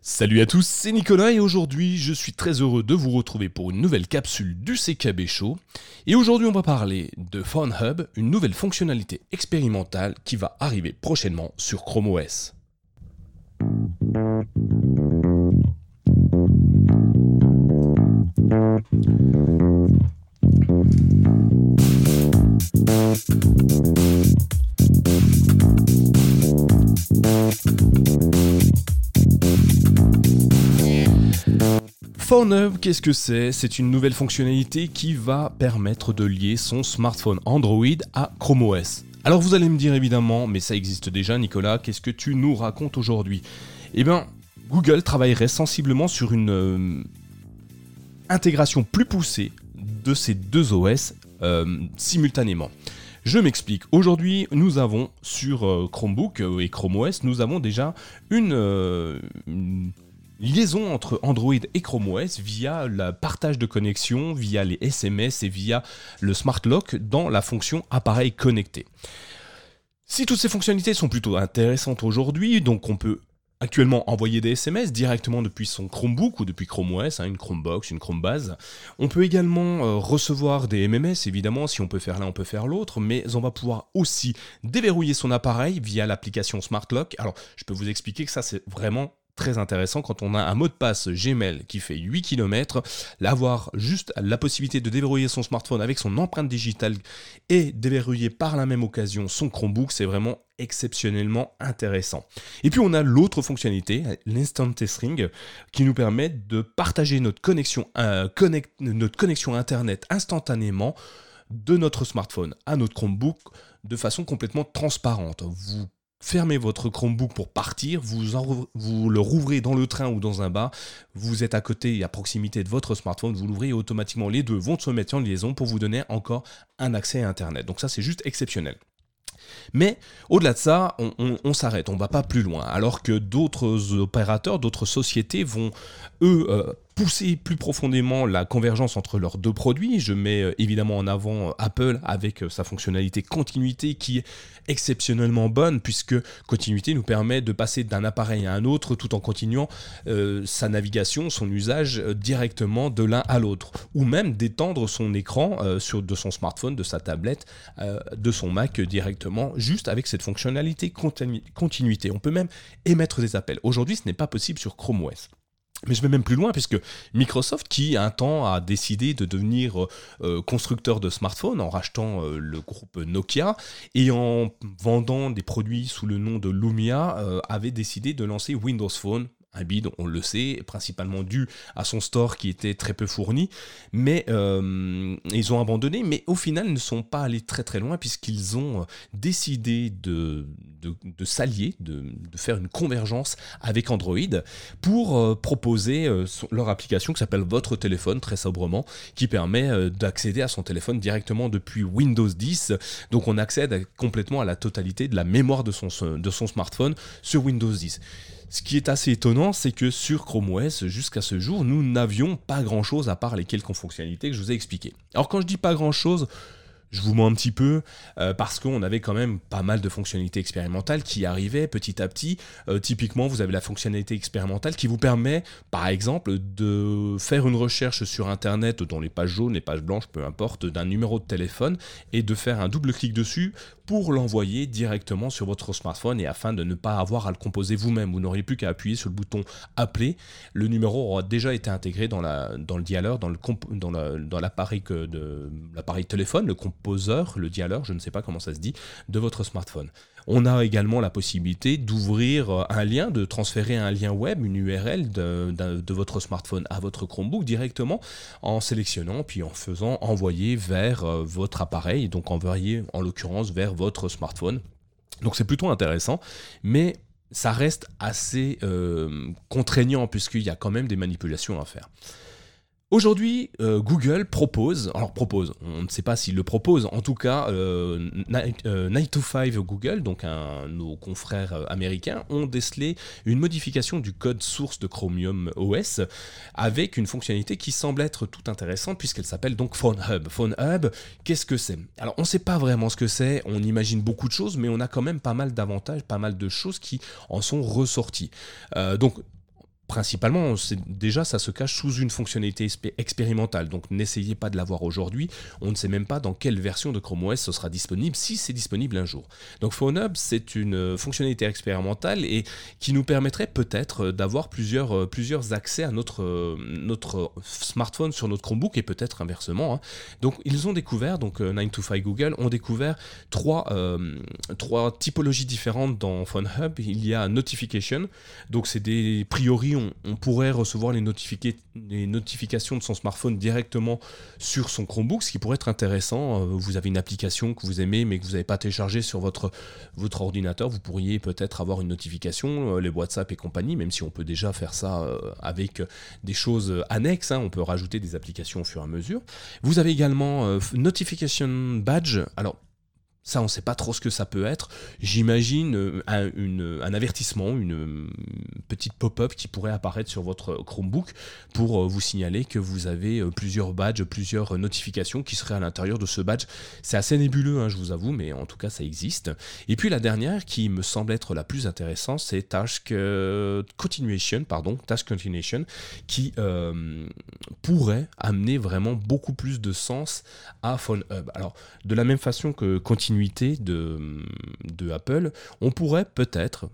Salut à tous, c'est Nicolas et aujourd'hui je suis très heureux de vous retrouver pour une nouvelle capsule du CKB Show. Et aujourd'hui on va parler de Phone Hub, une nouvelle fonctionnalité expérimentale qui va arriver prochainement sur Chrome OS. Qu'est-ce que c'est? C'est une nouvelle fonctionnalité qui va permettre de lier son smartphone Android à Chrome OS. Alors vous allez me dire évidemment, mais ça existe déjà Nicolas, qu'est-ce que tu nous racontes aujourd'hui? Eh bien, Google travaillerait sensiblement sur une euh, intégration plus poussée de ces deux OS euh, simultanément. Je m'explique. Aujourd'hui, nous avons sur euh, Chromebook et Chrome OS, nous avons déjà une liaison entre Android et Chrome OS via le partage de connexion, via les SMS et via le Smart Lock dans la fonction appareil connecté. Si toutes ces fonctionnalités sont plutôt intéressantes aujourd'hui, donc on peut actuellement envoyer des SMS directement depuis son Chromebook ou depuis Chrome OS, hein, une Chromebox, une Chromebase. On peut également euh, recevoir des MMS, évidemment, si on peut faire l'un, on peut faire l'autre, mais on va pouvoir aussi déverrouiller son appareil via l'application Smart Lock. Alors, je peux vous expliquer que ça, c'est vraiment très intéressant quand on a un mot de passe Gmail qui fait 8 km, l'avoir juste la possibilité de déverrouiller son smartphone avec son empreinte digitale et déverrouiller par la même occasion son Chromebook, c'est vraiment exceptionnellement intéressant. Et puis on a l'autre fonctionnalité, l'instant testring, qui nous permet de partager notre connexion, euh, notre connexion internet instantanément de notre smartphone à notre Chromebook de façon complètement transparente. Vous fermez votre Chromebook pour partir, vous, le rouvrez dans le train ou dans un bar, vous êtes à côté et à proximité de votre smartphone, vous l'ouvrez automatiquement les deux vont se mettre en liaison pour vous donner encore un accès à Internet. Donc ça c'est juste exceptionnel. Mais au-delà de ça, on, s'arrête, on ne va pas plus loin. Alors que d'autres opérateurs, d'autres sociétés vont, eux, euh, pousser plus profondément la convergence entre leurs deux produits. Je mets euh, évidemment en avant euh, Apple avec sa fonctionnalité continuité qui est exceptionnellement bonne puisque continuité nous permet de passer d'un appareil à un autre tout en continuant sa navigation, son usage directement de l'un à l'autre ou même d'étendre son écran de son smartphone, de sa tablette, de son Mac directement juste avec cette fonctionnalité continuité. On peut même émettre des appels. Aujourd'hui, ce n'est pas possible sur Chrome OS. Mais je vais même plus loin puisque Microsoft, qui un temps a décidé de devenir euh, constructeur de smartphones en rachetant euh, le groupe Nokia et en vendant des produits sous le nom de Lumia, euh, avait décidé de lancer Windows Phone un bid, on le sait, principalement dû à son store qui était très peu fourni, mais euh, ils ont abandonné, mais au final ne sont pas allés très très loin puisqu'ils ont euh, décidé de, s'allier, de, faire une convergence avec Android pour euh, proposer leur application qui s'appelle Votre téléphone très sobrement, qui permet d'accéder à son téléphone directement depuis Windows 10, donc on accède complètement à la totalité de la mémoire de son smartphone sur Windows 10. Ce qui est assez étonnant, c'est que sur Chrome OS, jusqu'à ce jour, nous n'avions pas grand-chose à part les quelques fonctionnalités que je vous ai expliquées. Alors quand je dis pas grand-chose, je vous mens un petit peu euh, parce qu'on avait quand même pas mal de fonctionnalités expérimentales qui arrivaient petit à petit. Euh, typiquement, vous avez la fonctionnalité expérimentale qui vous permet, par exemple, de faire une recherche sur Internet dans les pages jaunes, les pages blanches, peu importe, d'un numéro de téléphone et de faire un double clic dessus pour l'envoyer directement sur votre smartphone et afin de ne pas avoir à le composer vous-même. Vous, n'auriez plus qu'à appuyer sur le bouton appeler. Le numéro aura déjà été intégré dans, la, dans le dialer, dans, le dans, l'appareil, de, l'appareil téléphone, le composeur, le dialer, je ne sais pas comment ça se dit, de votre smartphone. On a également la possibilité d'ouvrir un lien, de transférer un lien web, une URL de, de, votre smartphone à votre Chromebook directement en sélectionnant puis en faisant envoyer vers euh, votre appareil, donc envoyer en l'occurrence vers votre smartphone. Donc c'est plutôt intéressant, mais ça reste assez euh, contraignant puisqu'il y a quand même des manipulations à faire. Aujourd'hui, euh, Google propose, alors propose, on ne sait pas s'il le propose, en tout cas, euh, 9to5 euh, Google, donc nos confrères euh, américains, ont décelé une modification du code source de Chromium OS avec une fonctionnalité qui semble être tout intéressante puisqu'elle s'appelle donc Phone Hub. Phone Hub, qu'est-ce que c'est? Alors, on ne sait pas vraiment ce que c'est, on imagine beaucoup de choses, mais on a quand même pas mal d'avantages, pas mal de choses qui en sont ressorties. donc, principalement, déjà, ça se cache sous une fonctionnalité expérimentale. Donc, n'essayez pas de l'avoir aujourd'hui. On ne sait même pas dans quelle version de Chrome OS ce sera disponible, si c'est disponible un jour. Donc, PhoneHub, c'est une euh, fonctionnalité expérimentale et qui nous permettrait peut-être euh, d'avoir plusieurs, euh, plusieurs accès à notre, notre smartphone sur notre Chromebook et peut-être inversement. Hein. Donc, ils ont découvert, donc 9to5 Google ont découvert trois, trois typologies différentes dans PhoneHub. Il y a Notification, donc c'est des priori on, pourrait recevoir les, notifications de son smartphone directement sur son Chromebook, ce qui pourrait être intéressant. Euh, vous avez une application que vous aimez mais que vous n'avez pas téléchargée sur votre, ordinateur, vous pourriez peut-être avoir une notification, euh, les WhatsApp et compagnie, même si on peut déjà faire ça euh, avec des choses annexes, hein. on peut rajouter des applications au fur et à mesure. Vous avez également Notification Badge. Alors, ça, on ne sait pas trop ce que ça peut être. J'imagine euh, un, avertissement, une euh, petite pop-up qui pourrait apparaître sur votre Chromebook pour euh, vous signaler que vous avez plusieurs badges, plusieurs notifications qui seraient à l'intérieur de ce badge. C'est assez nébuleux, hein, je vous avoue, mais en tout cas, ça existe. Et puis la dernière, qui me semble être la plus intéressante, c'est Task Continuation, pardon, Task Continuation, qui pourrait amener vraiment beaucoup plus de sens à PhoneHub. Alors, de la même façon que Continuation de, Apple, on pourrait peut-être,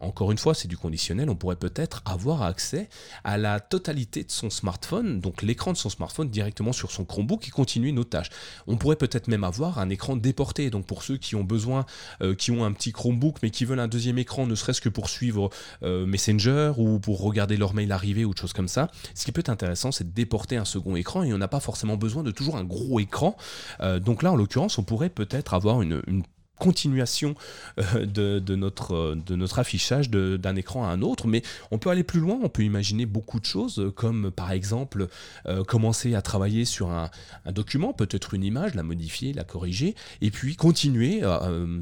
encore une fois, c'est du conditionnel, on pourrait peut-être avoir accès à la totalité de son smartphone, donc l'écran de son smartphone directement sur son Chromebook et continuer nos tâches. On pourrait peut-être même avoir un écran déporté, donc pour ceux qui ont besoin, euh, qui ont un petit Chromebook mais qui veulent un deuxième écran, ne serait-ce que pour suivre euh, Messenger ou pour regarder leur mail arriver ou autre chose comme ça. Ce qui peut être intéressant, c'est de déporter un second écran et on n'a pas forcément besoin de toujours un gros écran. Euh, donc là, en l'occurrence, on pourrait peut-être avoir une continuation euh, de, notre, euh, de notre affichage d'un écran à un autre, mais on peut aller plus loin, on peut imaginer beaucoup de choses, comme par exemple euh, commencer à travailler sur un, document, peut-être une image, la modifier, la corriger, et puis continuer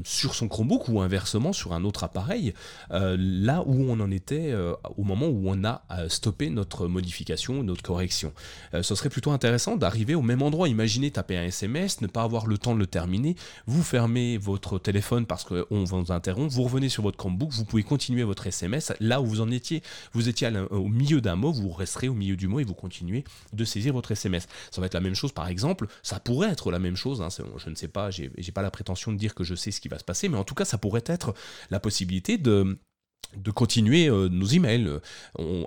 sur son Chromebook ou inversement sur un autre appareil, là où on en était au moment où on a stoppé notre modification, notre correction. ce serait plutôt intéressant d'arriver au même endroit, imaginez taper un SMS, ne pas avoir le temps de le terminer, vous fermez votre téléphone parce qu'on vous interrompt, vous revenez sur votre Chromebook, vous pouvez continuer votre SMS là où vous en étiez. Vous étiez au milieu d'un mot, vous resterez au milieu du mot et vous continuez de saisir votre SMS. Ça va être la même chose par exemple, ça pourrait être la même chose, hein, je ne sais pas, j'ai pas la prétention de dire que je sais ce qui va se passer, mais en tout cas ça pourrait être la possibilité de de continuer euh, nos emails,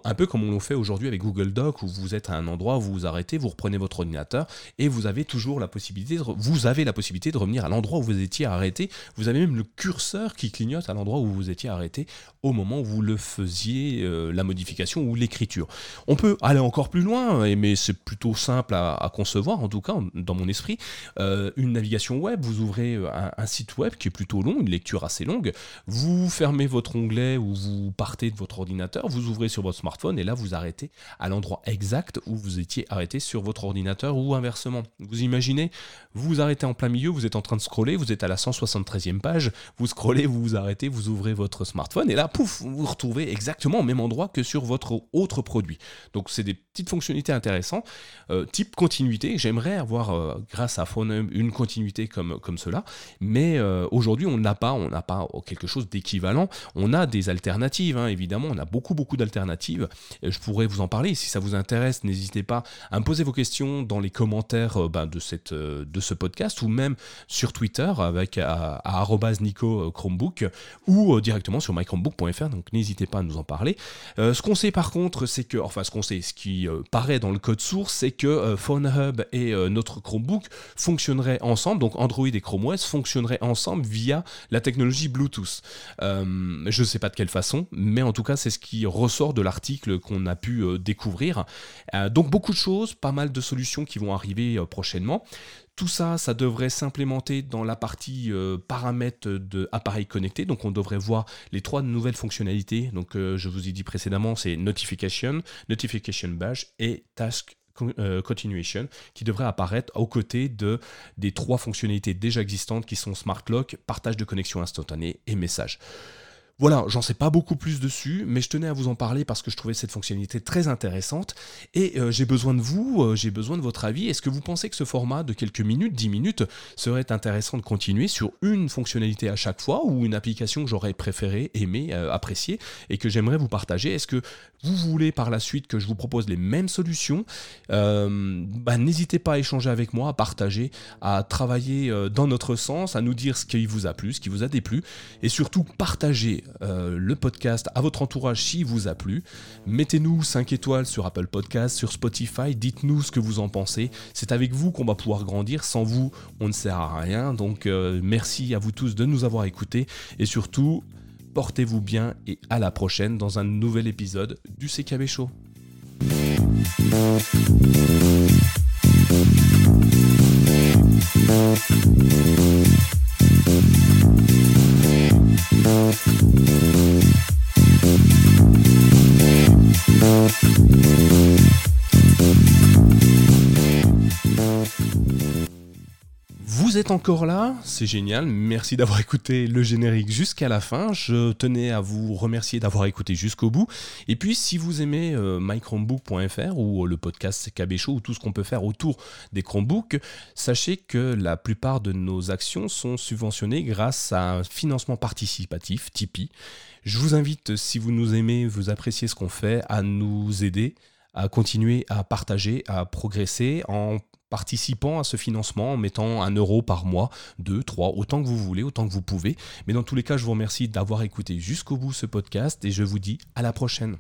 un peu comme on le fait aujourd'hui avec Google Doc, où vous êtes à un endroit, vous vous arrêtez, vous reprenez votre ordinateur et vous avez toujours la possibilité, de, vous avez la possibilité de revenir à l'endroit où vous étiez arrêté. Vous avez même le curseur qui clignote à l'endroit où vous étiez arrêté au moment où vous le faisiez, euh, la modification ou l'écriture. On peut aller encore plus loin, mais c'est plutôt simple à, concevoir, en tout cas dans mon esprit. Euh, une navigation web, vous ouvrez un, site web qui est plutôt long, une lecture assez longue, vous fermez votre onglet vous partez de votre ordinateur, vous ouvrez sur votre smartphone et là vous arrêtez à l'endroit exact où vous étiez arrêté sur votre ordinateur ou inversement. Vous imaginez, vous vous arrêtez en plein milieu, vous êtes en train de scroller, vous êtes à la 173e page, vous scrollez, vous vous arrêtez, vous ouvrez votre smartphone et là, pouf, vous vous retrouvez exactement au même endroit que sur votre autre produit. Donc c'est des petites fonctionnalités intéressantes. Euh, type continuité, j'aimerais avoir, euh, grâce à Phone une continuité comme, comme cela, mais euh, aujourd'hui on n'a pas, on n'a pas quelque chose d'équivalent. On a des alternatives, hein, évidemment. On a beaucoup, beaucoup d'alternatives. Je pourrais vous en parler. Si ça vous intéresse, n'hésitez pas à me poser vos questions dans les commentaires euh, ben, de, cette, euh, de ce podcast ou même sur Twitter avec à, Nico euh, Chromebook ou directement sur mychromebook.fr. Donc n'hésitez pas à nous en parler. ce qu'on sait par contre, c'est que, enfin, ce qu'on sait, ce qui paraît dans le code source, c'est que PhoneHub et notre Chromebook fonctionneraient ensemble. Donc Android et Chrome OS fonctionneraient ensemble via la technologie Bluetooth. je ne sais pas de quelle façon, mais en tout cas c'est ce qui ressort de l'article qu'on a pu euh, découvrir. Euh, donc beaucoup de choses, pas mal de solutions qui vont arriver euh, prochainement. Tout ça, ça devrait s'implémenter dans la partie paramètres de appareil connecté. Donc on devrait voir les trois nouvelles fonctionnalités. Donc je vous ai dit précédemment, c'est Notification, Notification Badge et Task Continuation qui devrait apparaître aux côtés de, des trois fonctionnalités déjà existantes qui sont Smart Lock, partage de connexion instantanée et message. Voilà, j'en sais pas beaucoup plus dessus, mais je tenais à vous en parler parce que je trouvais cette fonctionnalité très intéressante. Et euh, j'ai besoin de vous, euh, j'ai besoin de votre avis. Est-ce que vous pensez que ce format de quelques minutes, 10 minutes, serait intéressant de continuer sur une fonctionnalité à chaque fois ou une application que j'aurais préféré, aimé, euh, apprécié et que j'aimerais vous partager? Est-ce que vous voulez par la suite que je vous propose les mêmes solutions? Bah, N'hésitez pas à échanger avec moi, à partager, à travailler dans notre sens, à nous dire ce qui vous a plu, ce qui vous a déplu et surtout partager euh, le podcast à votre entourage s'il vous a plu. Mettez-nous 5 étoiles sur Apple Podcast, sur Spotify, dites-nous ce que vous en pensez. C'est avec vous qu'on va pouvoir grandir, sans vous on ne sert à rien. Donc euh, merci à vous tous de nous avoir écoutés et surtout portez-vous bien et à la prochaine dans un nouvel épisode du CKB Show. Encore là, c'est génial, merci d'avoir écouté le générique jusqu'à la fin, je tenais à vous remercier d'avoir écouté jusqu'au bout, et puis si vous aimez euh, ou le podcast CKB Show ou tout ce qu'on peut faire autour des Chromebooks, sachez que la plupart de nos actions sont subventionnées grâce à un financement participatif, Tipeee. Je vous invite, si vous nous aimez, vous appréciez ce qu'on fait, à nous aider à continuer à partager, à progresser en participant à ce financement en mettant un euro par mois, deux, trois, autant que vous voulez, autant que vous pouvez. Mais dans tous les cas, je vous remercie d'avoir écouté jusqu'au bout ce podcast et je vous dis à la prochaine.